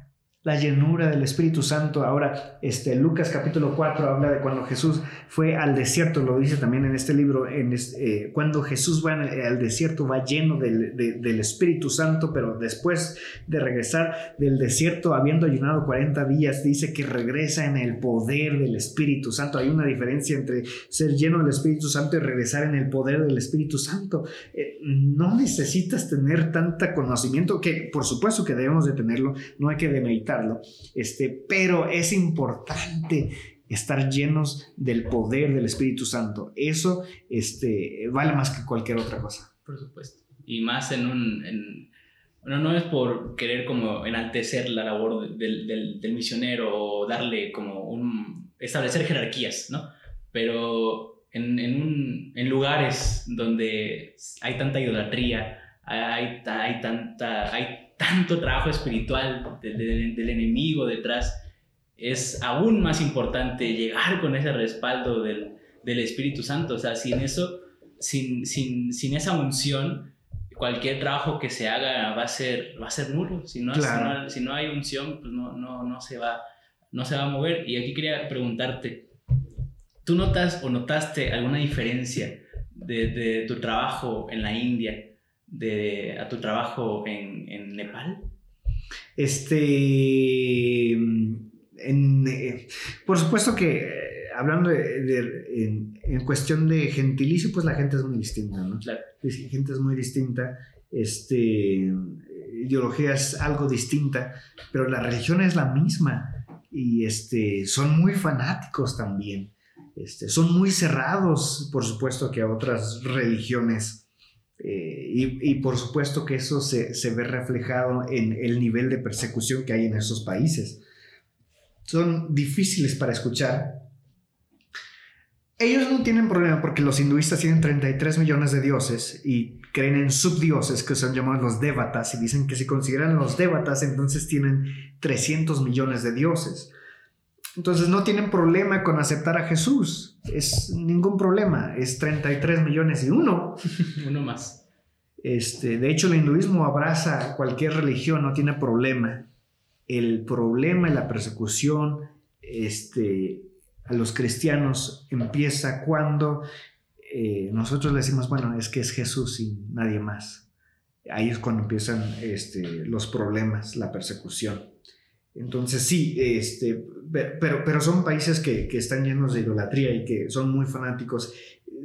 la llenura del Espíritu Santo. Ahora, este, Lucas capítulo 4 habla de cuando Jesús fue al desierto, lo dice también en este libro, en eh, cuando Jesús va al desierto va lleno del, de- del Espíritu Santo, pero después de regresar del desierto, habiendo ayunado 40 días, dice que regresa en el poder del Espíritu Santo. Hay una diferencia entre ser lleno del Espíritu Santo y regresar en el poder del Espíritu Santo. Eh, no necesitas tener tanta conocimiento, que por supuesto que debemos de tenerlo, no hay que este, pero es importante estar llenos del poder del Espíritu Santo. Eso este, vale más que cualquier otra cosa. Por supuesto. Y más en un... bueno, no es por querer como enaltecer la labor del, del- del misionero o darle como un... establecer jerarquías, ¿no? Pero en, en, un- en lugares donde hay tanta idolatría, hay, hay, tanta, hay tanto trabajo espiritual de- de- del enemigo detrás, es aún más importante llegar con ese respaldo del, del Espíritu Santo. O sea, sin eso, sin, sin, sin esa unción, cualquier trabajo que se haga va a ser, va a ser nulo. Si no, Claro. si no, si no hay unción, pues no, no, no, se va, no se va a mover. Y aquí quería preguntarte, ¿tú notas o notaste alguna diferencia de, de tu trabajo en la India de, a tu trabajo en, en Nepal? Este, en, eh, por supuesto que eh, hablando de, de- en, en cuestión de gentilicio, pues la gente es muy distinta, ¿no? Claro. La gente es muy distinta, este, ideología es algo distinta, pero la religión es la misma y este, son muy fanáticos también. Este, son muy cerrados, por supuesto, que a otras religiones. Eh, y, por supuesto que eso se, se ve reflejado en el nivel de persecución que hay en esos países. Son difíciles para escuchar. Ellos no tienen problema porque los hinduistas tienen 33 millones de dioses y creen en subdioses que son llamados los devatas y dicen que si consideran los devatas entonces tienen 300 millones de dioses. Entonces no tienen problema con aceptar a Jesús. Es ningún problema. Es 33 millones y uno. Uno más. Este, de hecho, el hinduismo abraza cualquier religión, no tiene problema. El problema y la persecución este, a los cristianos empieza cuando eh, nosotros le decimos, bueno, es que es Jesús y nadie más. Ahí es cuando empiezan este, los problemas, la persecución. Entonces sí, este, pero, pero son países que, que, están llenos de idolatría y que son muy fanáticos.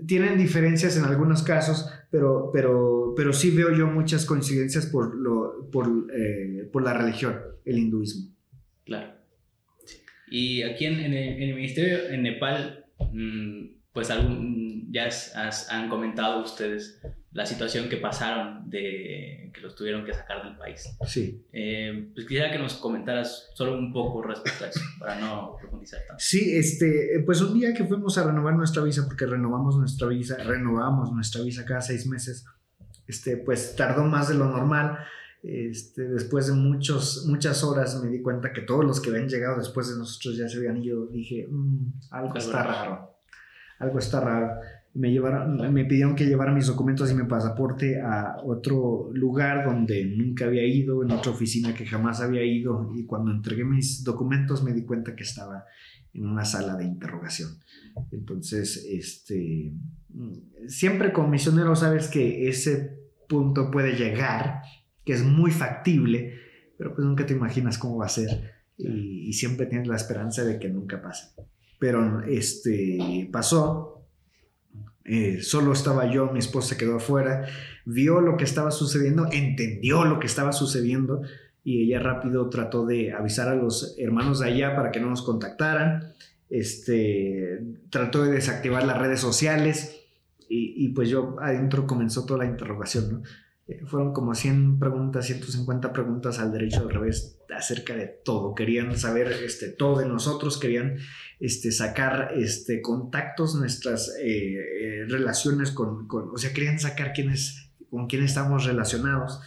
Tienen diferencias en algunos casos, pero, pero, pero sí veo yo muchas coincidencias por, lo, por, eh, por la religión, el hinduismo. Claro. Y aquí en, en, el, ministerio en Nepal, mmm, pues algún, ya han comentado ustedes la situación que pasaron de que los tuvieron que sacar del país. Sí. Eh, pues quisiera que nos comentaras solo un poco respecto a eso, para no profundizar tanto. Sí, este, pues un día que fuimos a renovar nuestra visa, porque renovamos nuestra visa, renovamos nuestra visa cada seis meses, este, pues tardó más de lo normal. Este, después de muchos, muchas horas me di cuenta que todos los que habían llegado después de nosotros ya se habían ido. Dije, mmm, algo está raro. Algo está raro me, llevaron, me pidieron que llevara mis documentos y mi pasaporte a otro lugar donde nunca había ido, en otra oficina que jamás había ido. Y cuando entregué mis documentos me di cuenta que estaba en una sala de interrogación. Entonces, este, siempre como misionero sabes que ese punto puede llegar, que es muy factible, pero pues nunca te imaginas cómo va a ser y, y siempre tienes la esperanza de que nunca pase. Pero este, pasó, eh, solo estaba yo, mi esposa quedó afuera, vio lo que estaba sucediendo, entendió lo que estaba sucediendo y ella rápido trató de avisar a los hermanos de allá para que no nos contactaran, este, trató de desactivar las redes sociales y, pues yo adentro comenzó toda la interrogación, ¿no? Eh, fueron como 100 preguntas, 150 preguntas al derecho al revés acerca de todo. Querían saber este, todo de nosotros, querían este, sacar este, contactos, nuestras eh, eh, relaciones con, con, o sea, querían sacar quiénes, con quién estamos relacionados.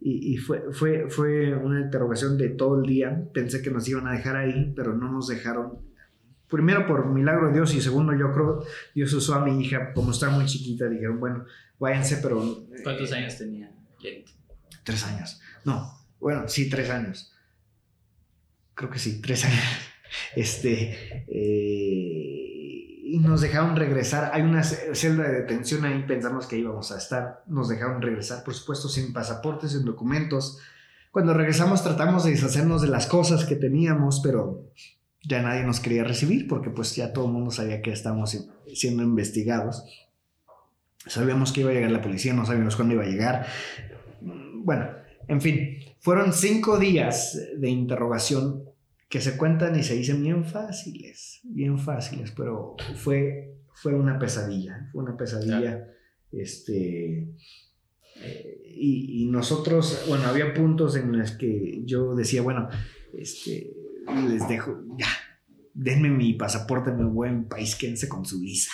Y, y, fue, fue, fue una interrogación de todo el día. Pensé que nos iban a dejar ahí, pero no nos dejaron. Primero por milagro de Dios y segundo yo creo Dios usó a mi hija, como está muy chiquita, dijeron, bueno, váyanse, pero... ¿Cuántos eh, años tenía Tres años. No, bueno, sí, tres años. Creo que sí, tres años. Este, eh, y nos dejaron regresar. Hay una celda de detención ahí, pensamos que íbamos a estar. Nos dejaron regresar, por supuesto, sin pasaportes, sin documentos. Cuando regresamos tratamos de deshacernos de las cosas que teníamos, pero ya nadie nos quería recibir porque pues ya todo el mundo sabía que estábamos siendo investigados. Sabíamos que iba a llegar la policía, no sabíamos cuándo iba a llegar. Bueno, en fin, fueron cinco días de interrogación que se cuentan y se dicen bien fáciles, bien fáciles, pero fue, fue una pesadilla, fue una pesadilla. Este, eh, y, y, nosotros, bueno, había puntos en los que yo decía, bueno, este, les dejo, ya, denme mi pasaporte, me voy en país, quédense con su visa.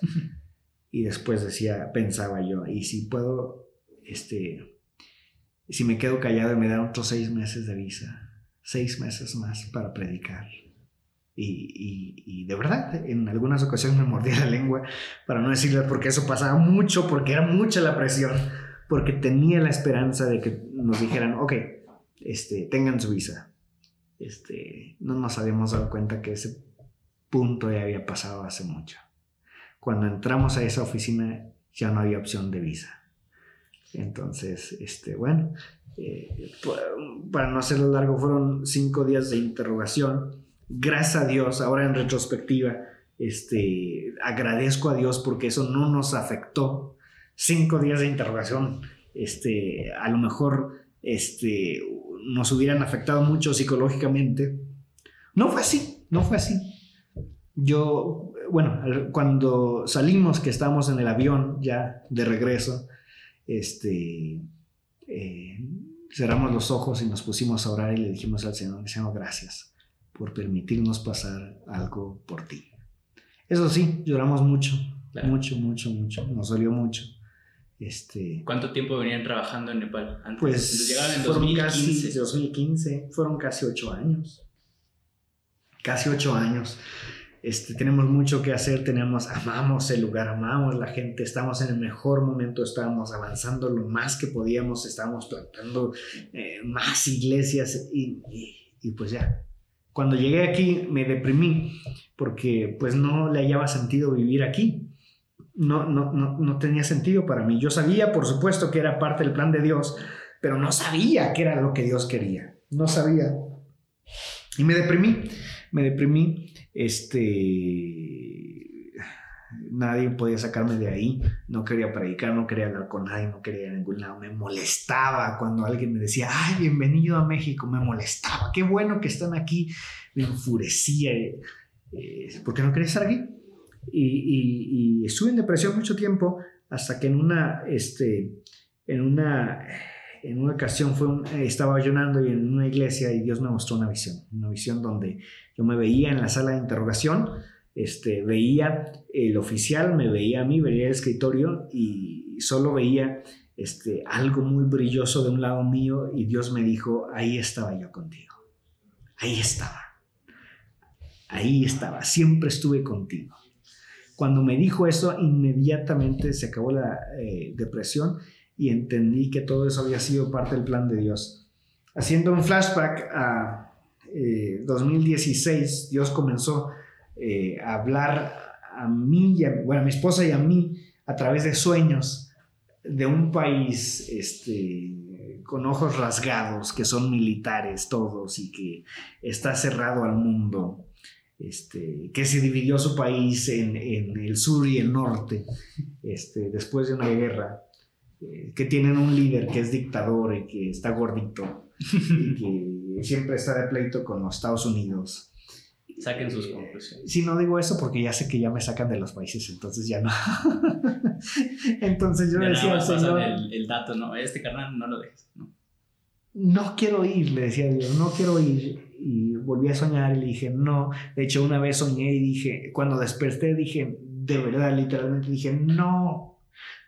y después decía, pensaba yo, y si puedo, este, si me quedo callado y me dan otros seis meses de visa, seis meses más para predicar. Y, y, y, de verdad, en algunas ocasiones me mordía la lengua para no decirle porque eso pasaba mucho, porque era mucha la presión, porque tenía la esperanza de que nos dijeran, ok, este, tengan su visa. Este, no nos habíamos dado cuenta que ese punto ya había pasado hace mucho. Cuando entramos a esa oficina ya no había opción de visa. Entonces, este, bueno, eh, para no hacerlo largo, fueron cinco días de interrogación. Gracias a Dios, ahora en retrospectiva, este, agradezco a Dios porque eso no nos afectó. Cinco días de interrogación, este, a lo mejor este, nos hubieran afectado mucho psicológicamente. No fue así, no fue así. Yo, bueno, cuando salimos, que estábamos en el avión ya de regreso, este, eh, cerramos los ojos y nos pusimos a orar y le dijimos al Señor, Señor, gracias por permitirnos pasar algo por ti. Eso sí, lloramos mucho, claro. mucho, mucho, mucho, nos dolió mucho. Este, ¿Cuánto tiempo venían trabajando en Nepal? Antes? Pues llegaron en 2015. Casi, 2015, fueron casi ocho años. casi ocho años. Este, tenemos mucho que hacer, tenemos, amamos el lugar, amamos la gente, estamos en el mejor momento, estábamos avanzando lo más que podíamos, estábamos plantando eh, más iglesias y, y, pues ya. Cuando llegué aquí me deprimí porque pues no le hallaba sentido vivir aquí. No, no, no, no tenía sentido para mí. Yo sabía, por supuesto, que era parte del plan de Dios, pero no sabía qué era lo que Dios quería. No sabía. Y me deprimí, me deprimí este, nadie podía sacarme de ahí, no quería predicar, no quería hablar con nadie, no quería ir a ningún lado, me molestaba cuando alguien me decía, ay, bienvenido a México, me molestaba, qué bueno que están aquí, me enfurecía, eh, porque no quería estar aquí. Y, estuve en depresión mucho tiempo hasta que en una, este, en una, en una ocasión fue estaba ayunando y en una iglesia y Dios me mostró una visión, una visión donde yo me veía en la sala de interrogación, este, veía el oficial, me veía a mí, veía el escritorio y solo veía este, algo muy brilloso de un lado mío y Dios me dijo, ahí estaba yo contigo, ahí estaba, ahí estaba, siempre estuve contigo. Cuando me dijo eso, inmediatamente se acabó la eh, depresión y entendí que todo eso había sido parte del plan de Dios. Haciendo un flashback a 2016 eh, Dios comenzó eh, a hablar a mí, y a, bueno, a mi esposa y a mí a través de sueños de un país este, con ojos rasgados, que son militares todos y que está cerrado al mundo, este, que se dividió su país en, el sur y el norte este, después de una guerra, que tienen un líder que es dictador y que está gordito y que siempre está de pleito con los Estados Unidos. Saquen sus conclusiones. Sí, no digo eso porque ya sé que ya me sacan de los países, entonces ya no. entonces yo decía Señor. El, el, dato, ¿no? Este carnal no lo dejes, ¿no? No quiero ir, le decía Dios, no quiero ir. Y volví a soñar y le dije, no. De hecho, una vez soñé y dije, cuando desperté, dije, de verdad, literalmente dije, no,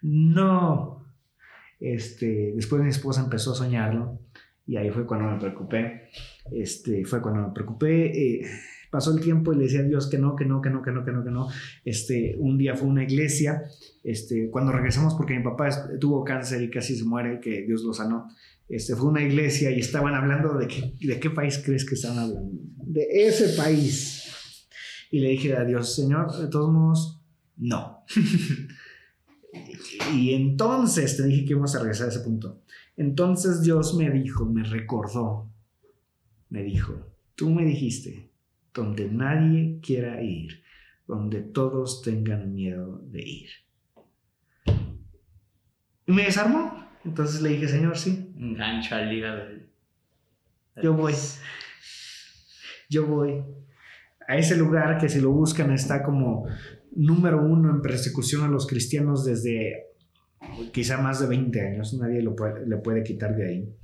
no. Este, después mi esposa empezó a soñarlo y ahí fue cuando me preocupé. Este, fue cuando me preocupé. Eh, pasó el tiempo y le decía a Dios que no, que no, que no, que no, que no, que no. Este, un día fue una iglesia. Este, cuando regresamos, porque mi papá tuvo cáncer y casi se muere, que Dios lo sanó. Este, fue una iglesia y estaban hablando de, de qué país crees que estaban hablando. De ese país. Y le dije a Dios, Señor, de todos modos, no. y entonces te dije que íbamos a regresar a ese punto. Entonces Dios me dijo, me recordó, me dijo, tú me dijiste, donde nadie quiera ir, donde todos tengan miedo de ir. Y me desarmó. Entonces le dije, Señor, sí. Engancho al hígado. Yo voy. Yo voy a ese lugar que si lo buscan está como número uno en persecución a los cristianos desde quizá más de 20 años, nadie lo le puede quitar de ahí.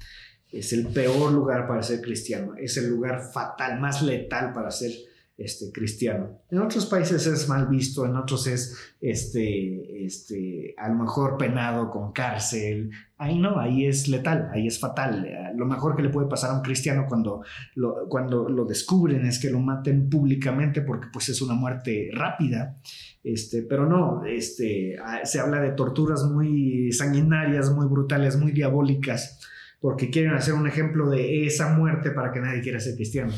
Es el peor lugar para ser cristiano, es el lugar fatal, más letal para ser este, cristiano. En otros países es mal visto, en otros es este, este, a lo mejor penado con cárcel. Ahí no, ahí es letal, ahí es fatal. Lo mejor que le puede pasar a un cristiano cuando lo, cuando lo descubren es que lo maten públicamente porque pues es una muerte rápida. Este, pero no, este, ah, se habla de torturas muy sanguinarias, muy brutales, muy diabólicas, porque quieren hacer un ejemplo de esa muerte para que nadie quiera ser cristiano.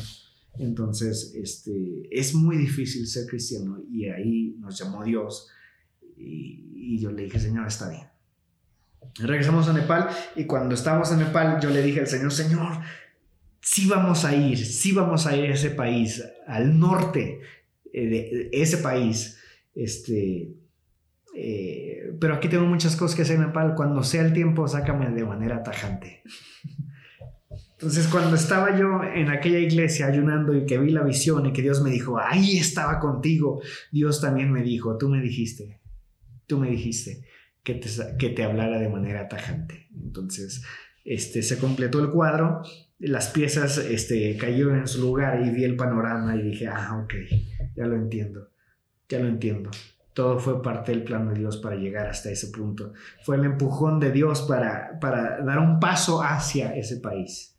Entonces, este, es muy difícil ser cristiano y ahí nos llamó Dios y, yo le dije, Señor, está bien. Regresamos a Nepal y cuando estábamos en Nepal yo le dije al Señor, Señor, sí vamos a ir, sí vamos a ir a ese país, al norte eh, de ese país, este, eh, pero aquí tengo muchas cosas que hacer en Nepal, cuando sea el tiempo, sácame de manera tajante. Entonces, cuando estaba yo en aquella iglesia ayunando y que vi la visión y que Dios me dijo, ahí estaba contigo, Dios también me dijo, tú me dijiste, tú me dijiste que te, que te hablara de manera tajante. Entonces, este, se completó el cuadro, las piezas este, cayeron en su lugar y vi el panorama y dije, ah, ok, ya lo entiendo, ya lo entiendo. Todo fue parte del plan de Dios para llegar hasta ese punto. Fue el empujón de Dios para, para dar un paso hacia ese país.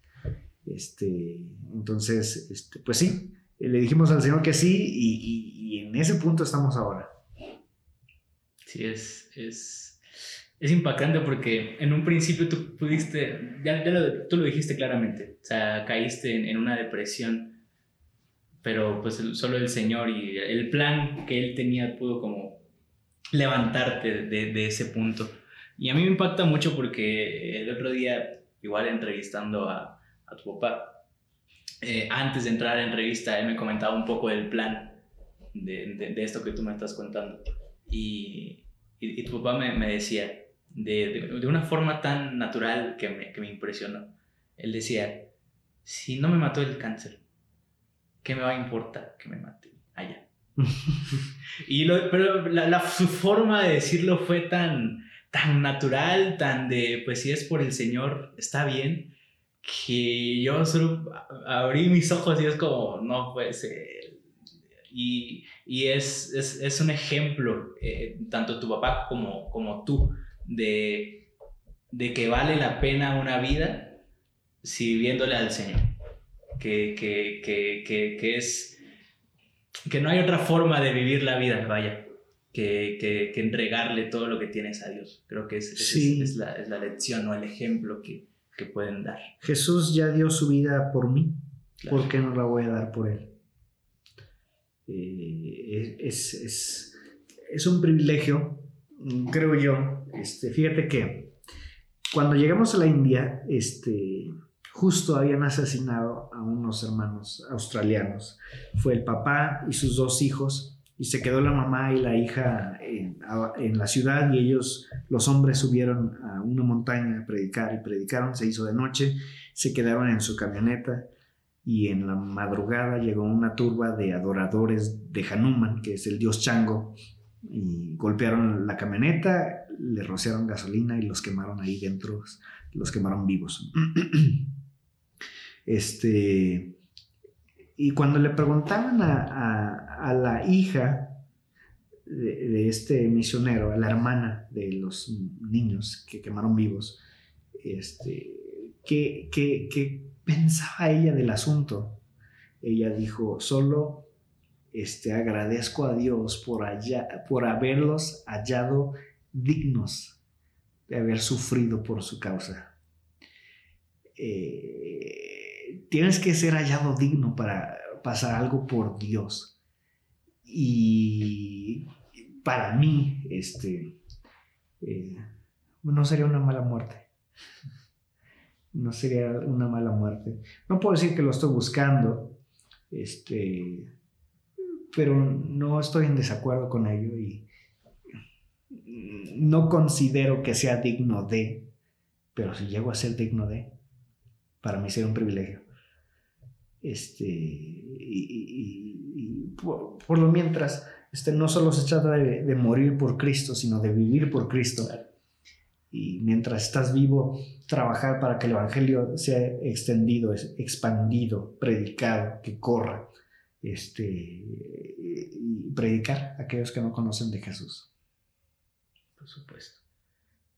Este, entonces, este, pues sí, le dijimos al Señor que sí y, y, en ese punto estamos ahora. Sí, es, es, es, impactante porque en un principio tú pudiste, ya, ya lo, tú lo dijiste claramente, o sea, caíste en, en una depresión, pero pues solo el Señor y el plan que Él tenía pudo como levantarte de, de ese punto. Y a mí me impacta mucho porque el otro día, igual entrevistando a, a tu papá, eh, antes de entrar a la entrevista, él me comentaba un poco del plan de, de, esto que tú me estás contando. Y, y, tu papá me, me decía, de, de, una forma tan natural que me, que me impresionó, él decía, si no me mató el cáncer, ¿qué me va a importar que me mate allá? y lo, pero la, la, su forma de decirlo fue tan, tan natural, tan de, pues si es por el Señor, está bien que yo solo abrí mis ojos y es como, no puede ser. Y, y es, es, es, un ejemplo, eh, tanto tu papá como, como tú, de, de que vale la pena una vida sirviéndole al Señor. Que, que, que, que, que es que no hay otra forma de vivir la vida, vaya, que, que, que entregarle todo lo que tienes a Dios. Creo que es, es, es, la, es la lección o el ejemplo que, que pueden dar. Jesús ya dio su vida por mí, ¿por qué no la voy a dar por Él? Eh, es, es, es, un privilegio, creo yo. Este, fíjate que cuando llegamos a la India, este, justo habían asesinado a unos hermanos australianos. Fue el papá y sus dos hijos y se quedó la mamá y la hija en, la ciudad y ellos, los hombres, subieron a una montaña a predicar y predicaron, se hizo de noche, se quedaron en su camioneta y en la madrugada llegó una turba de adoradores de Hanuman, que es el dios Chango, y golpearon la camioneta, le rociaron gasolina y los quemaron ahí dentro, los quemaron vivos. Este, y cuando le preguntaban a, la hija de, este misionero, a la hermana de los niños que quemaron vivos, este, ¿qué, pensaba ella del asunto? Ella dijo, solo este, agradezco a Dios por haberlos hallado dignos de haber sufrido por su causa. Eh, tienes que ser hallado digno para pasar algo por Dios. Y para mí, este, eh, no sería una mala muerte. No sería una mala muerte. No puedo decir que lo estoy buscando, este, pero no estoy en desacuerdo con ello y no considero que sea digno de, pero si llego a ser digno de, para mí sería un privilegio. Este, y, por, lo mientras, este, no solo se trata de, morir por Cristo, sino de vivir por Cristo. Y mientras estás vivo, trabajar para que el Evangelio sea extendido, expandido, predicado, que corra. Este, y predicar a aquellos que no conocen de Jesús. Por supuesto.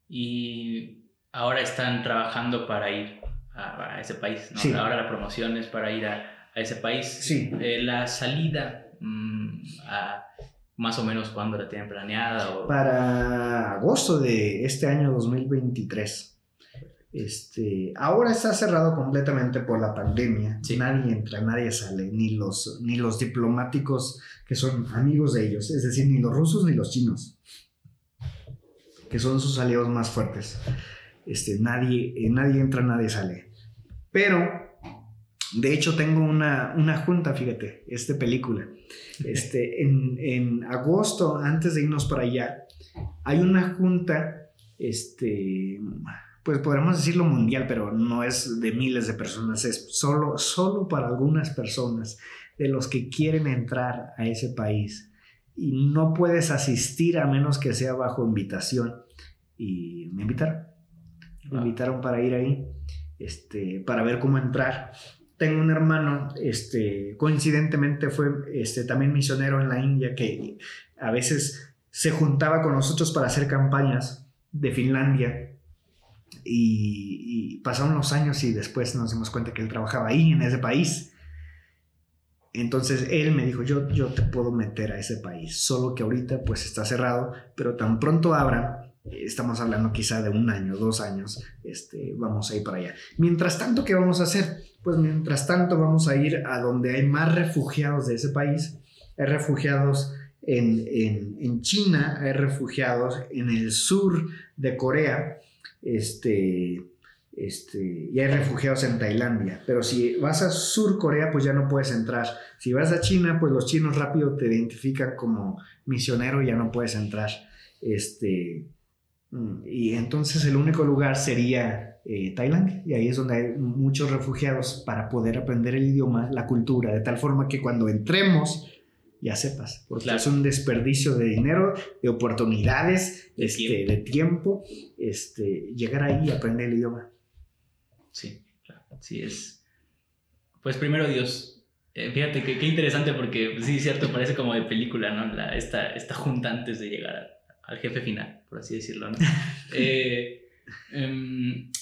Y ahora están trabajando para ir a, ese país. ¿no? Ahora la promoción es para ir a, a ese país. Sí. Eh, la salida, mmm, a, más o menos cuándo la tienen planeada. O... Para agosto de este año 2023. Este, ahora está cerrado completamente por la pandemia. Nadie entra, nadie sale, ni los, ni los diplomáticos que son amigos de ellos, es decir, ni los rusos ni los chinos, que son sus aliados más fuertes. Este, nadie, eh, nadie entra, nadie sale. Pero, de hecho, tengo una, una junta, fíjate, esta película. Este, en, en, agosto, antes de irnos para allá, hay una junta, este, pues podríamos decirlo mundial, pero no es de miles de personas, es solo, solo para algunas personas de los que quieren entrar a ese país. Y no puedes asistir a menos que sea bajo invitación. Y me invitaron me invitaron para ir ahí, este, para ver cómo entrar. Tengo un hermano, este, coincidentemente fue este, también misionero en la India, que a veces se juntaba con nosotros para hacer campañas de Finlandia. Y, pasaron los años y después nos dimos cuenta que él trabajaba ahí, en ese país. Entonces él me dijo, yo, yo te puedo meter a ese país, solo que ahorita pues está cerrado, pero tan pronto abra, estamos hablando quizá de un año, dos años, este, vamos a ir para allá. Mientras tanto, ¿qué vamos a hacer? Pues mientras tanto vamos a ir a donde hay más refugiados de ese país. Hay refugiados en, en, en China, hay refugiados en el sur de Corea, este, este, y hay refugiados en Tailandia. Pero si vas a Sur Corea, pues ya no puedes entrar. Si vas a China, pues los chinos rápido te identifican como misionero y ya no puedes entrar. Este, y entonces el único lugar sería eh, Tailandia. Y ahí es donde hay muchos refugiados para poder aprender el idioma, la cultura, de tal forma que cuando entremos ya sepas, porque es un desperdicio de dinero, de oportunidades, de, este, tiempo. de tiempo, este, llegar ahí y aprender el idioma. Sí, claro, así es. Pues primero Dios, eh, fíjate que qué interesante porque pues, sí, cierto, parece como de película, ¿no? La, esta, esta junta antes de llegar al jefe final, por así decirlo. ¿no? Eh, em,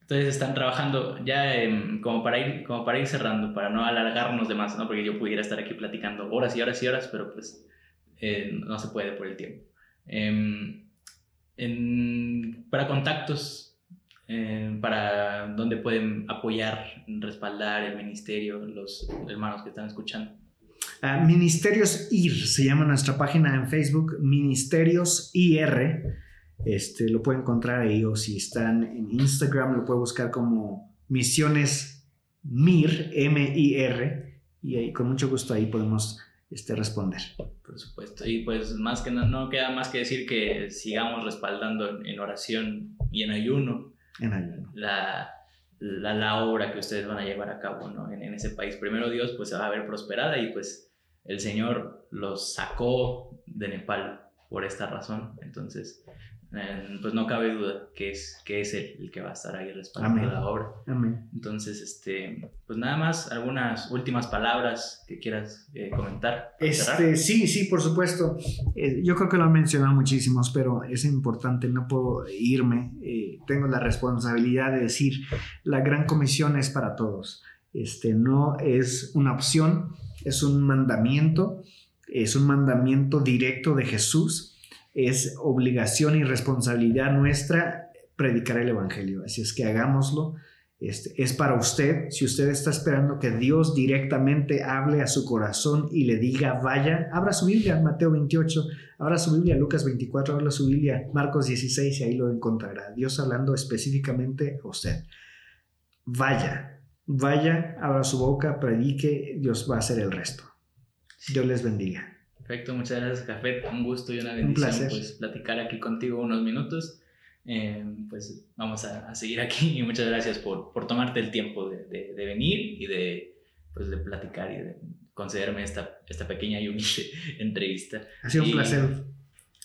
entonces están trabajando ya como, para ir, como para ir cerrando, para no alargarnos de más, ¿no? porque yo pudiera estar aquí platicando horas y horas y horas, pero pues eh, no se puede por el tiempo. Em, para contactos, eh, para dónde pueden apoyar, respaldar el ministerio, los hermanos que están escuchando. Ah, Ministerios IR se llama nuestra página en Facebook, Ministerios IR. Este, lo puede encontrar ahí o si están en Instagram lo puede buscar como Misiones MIR, M-I-R, y ahí con mucho gusto ahí podemos este, responder. Por supuesto, y pues más que no, no queda más que decir que sigamos respaldando en oración y en ayuno, en ayuno. La, la, la, obra que ustedes van a llevar a cabo ¿no? en, ese país. Primero Dios pues se va a ver prosperada y pues el Señor los sacó de Nepal por esta razón. Entonces, eh, pues no cabe duda que es, que es él el que va a estar ahí respaldando la obra. Amén. Entonces, este, pues nada más, algunas últimas palabras que quieras eh, comentar. Este, sí, sí, por supuesto. Eh, yo creo que lo han mencionado muchísimos, pero es importante, no puedo irme. tengo la responsabilidad de decir, la gran comisión es para todos. Este, no es una opción, es un mandamiento, es un mandamiento directo de Jesús, es obligación y responsabilidad nuestra predicar el Evangelio. Así es que hagámoslo. Este, es para usted, si usted está esperando que Dios directamente hable a su corazón y le diga, vaya, abra su Biblia, Mateo 28, abra su Biblia, Lucas 24, abra su Biblia, Marcos 16 y ahí lo encontrará. Dios hablando específicamente a usted. Vaya, Vaya, abra su boca, predique, Dios va a hacer el resto. Dios les bendiga. Perfecto, muchas gracias, Café. Un gusto y una bendición Un pues, platicar aquí contigo unos minutos. Eh, pues vamos a, seguir aquí y muchas gracias por, por tomarte el tiempo de, de, venir y de, pues, de platicar y de concederme esta, esta pequeña y humilde entrevista. Ha sido un placer.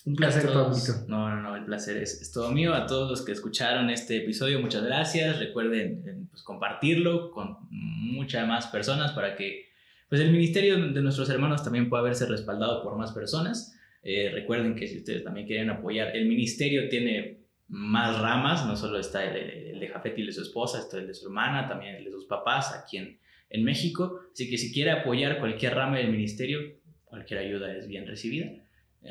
Un placer, todos, No, no, no, el placer es, es, todo mío. A todos los que escucharon este episodio, muchas gracias. Recuerden eh, pues, compartirlo con muchas más personas para que pues, el ministerio de nuestros hermanos también pueda verse respaldado por más personas. Eh, recuerden que si ustedes también quieren apoyar, el ministerio tiene más ramas, no solo está el, de Jafet y de su esposa, está el de su hermana, también el de sus papás aquí en, en México. Así que si quiere apoyar cualquier rama del ministerio, cualquier ayuda es bien recibida.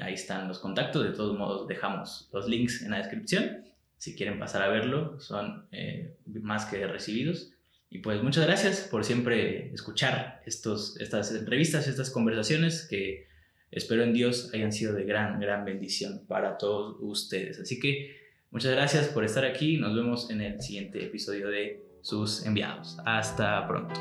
Ahí están los contactos. De todos modos, dejamos los links en la descripción. Si quieren pasar a verlo, son eh, más que recibidos. Y pues muchas gracias por siempre escuchar estos, estas entrevistas, estas conversaciones que espero en Dios hayan sido de gran, gran bendición para todos ustedes. Así que muchas gracias por estar aquí. Nos vemos en el siguiente episodio de Sus Enviados. Hasta pronto.